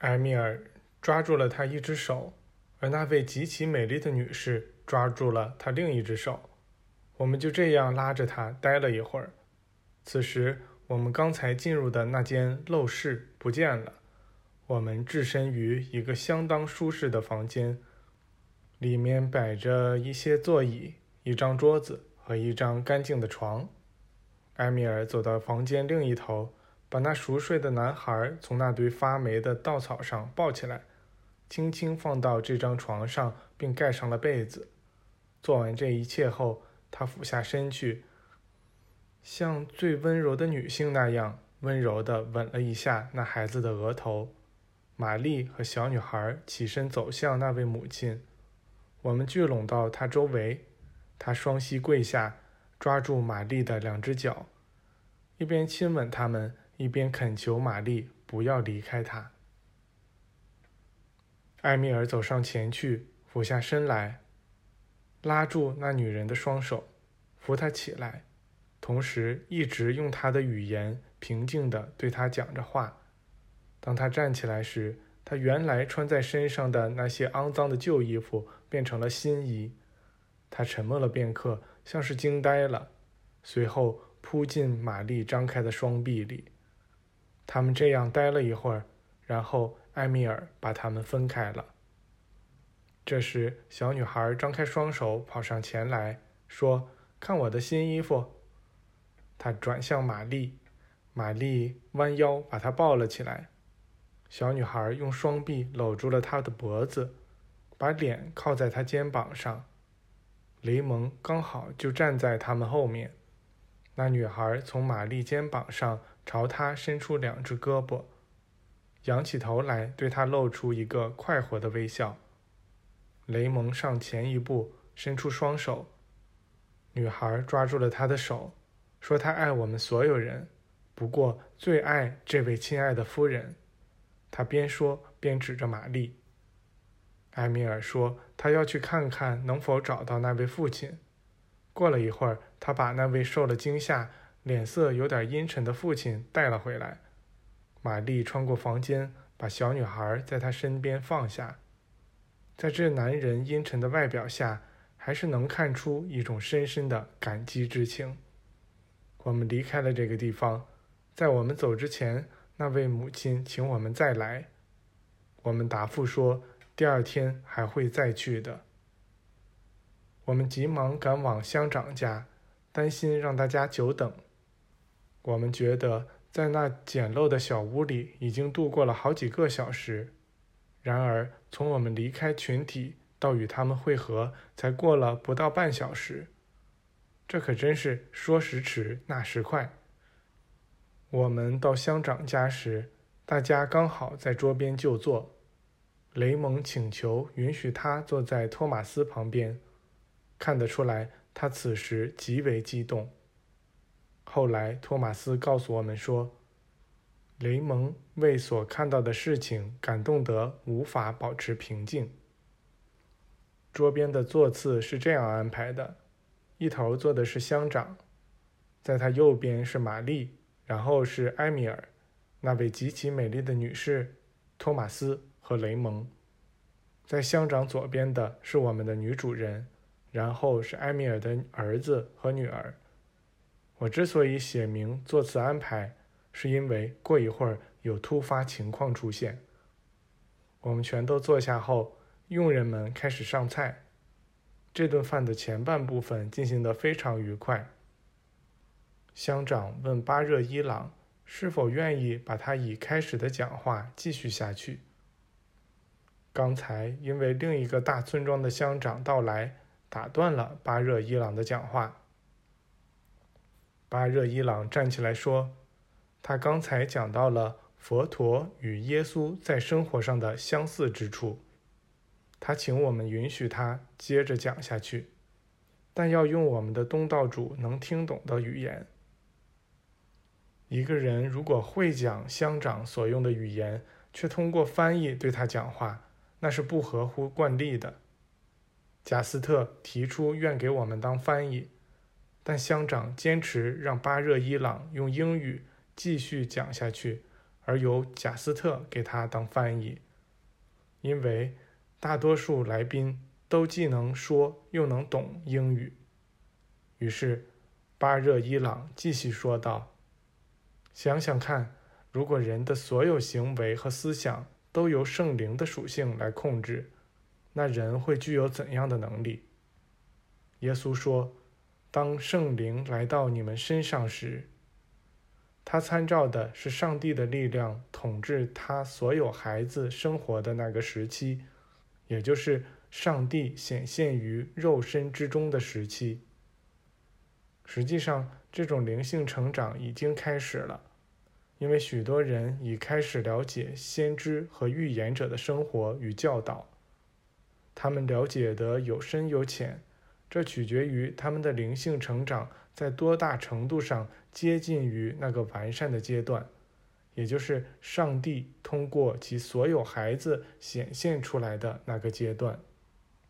埃米尔抓住了他一只手，而那位极其美丽的女士抓住了他另一只手。我们就这样拉着他待了一会儿。此时，我们刚才进入的那间陋室不见了。我们置身于一个相当舒适的房间，里面摆着一些座椅、一张桌子和一张干净的床。埃米尔走到房间另一头。把那熟睡的男孩从那堆发霉的稻草上抱起来，轻轻放到这张床上，并盖上了被子。做完这一切后，他俯下身去，像最温柔的女性那样温柔地吻了一下那孩子的额头。玛丽和小女孩起身走向那位母亲，我们聚拢到她周围。她双膝跪下，抓住玛丽的两只脚，一边亲吻他们。一边恳求玛丽不要离开他。埃米尔走上前去，俯下身来，拉住那女人的双手，扶她起来，同时一直用他的语言平静地对她讲着话。当他站起来时，他原来穿在身上的那些肮脏的旧衣服变成了新衣。他沉默了片刻，像是惊呆了，随后扑进玛丽张开的双臂里。他们这样待了一会儿，然后埃米尔把他们分开了。这时，小女孩张开双手跑上前来说：“看我的新衣服。”她转向玛丽，玛丽弯腰把她抱了起来。小女孩用双臂搂住了她的脖子，把脸靠在她肩膀上。雷蒙刚好就站在他们后面。那女孩从玛丽肩膀上。朝他伸出两只胳膊，仰起头来，对他露出一个快活的微笑。雷蒙上前一步，伸出双手。女孩抓住了他的手，说：“他爱我们所有人，不过最爱这位亲爱的夫人。”他边说边指着玛丽。埃米尔说：“他要去看看能否找到那位父亲。”过了一会儿，他把那位受了惊吓。脸色有点阴沉的父亲带了回来。玛丽穿过房间，把小女孩在他身边放下。在这男人阴沉的外表下，还是能看出一种深深的感激之情。我们离开了这个地方，在我们走之前，那位母亲请我们再来。我们答复说，第二天还会再去的。我们急忙赶往乡长家，担心让大家久等。我们觉得，在那简陋的小屋里已经度过了好几个小时。然而，从我们离开群体到与他们会合，才过了不到半小时。这可真是说时迟，那时快。我们到乡长家时，大家刚好在桌边就坐。雷蒙请求允许他坐在托马斯旁边，看得出来，他此时极为激动。后来，托马斯告诉我们说，雷蒙为所看到的事情感动得无法保持平静。桌边的座次是这样安排的：一头坐的是乡长，在他右边是玛丽，然后是埃米尔，那位极其美丽的女士，托马斯和雷蒙。在乡长左边的是我们的女主人，然后是埃米尔的儿子和女儿。我之所以写明座次安排，是因为过一会儿有突发情况出现。我们全都坐下后，佣人们开始上菜。这顿饭的前半部分进行得非常愉快。乡长问巴热伊朗是否愿意把他已开始的讲话继续下去。刚才因为另一个大村庄的乡长到来，打断了巴热伊朗的讲话。巴热伊朗站起来说：“他刚才讲到了佛陀与耶稣在生活上的相似之处，他请我们允许他接着讲下去，但要用我们的东道主能听懂的语言。一个人如果会讲乡长所用的语言，却通过翻译对他讲话，那是不合乎惯例的。贾斯特提出愿给我们当翻译。”但乡长坚持让巴热伊朗用英语继续讲下去，而由贾斯特给他当翻译，因为大多数来宾都既能说又能懂英语。于是，巴热伊朗继续说道：“想想看，如果人的所有行为和思想都由圣灵的属性来控制，那人会具有怎样的能力？”耶稣说：“当圣灵来到你们身上时，他参照的是上帝的力量统治他所有孩子生活的那个时期，也就是上帝显现于肉身之中的时期。”实际上，这种灵性成长已经开始了，因为许多人已开始了解先知和预言者的生活与教导。他们了解的有深有浅，这取决于他们的灵性成长在多大程度上接近于那个完善的阶段，也就是上帝通过其所有孩子显现出来的那个阶段。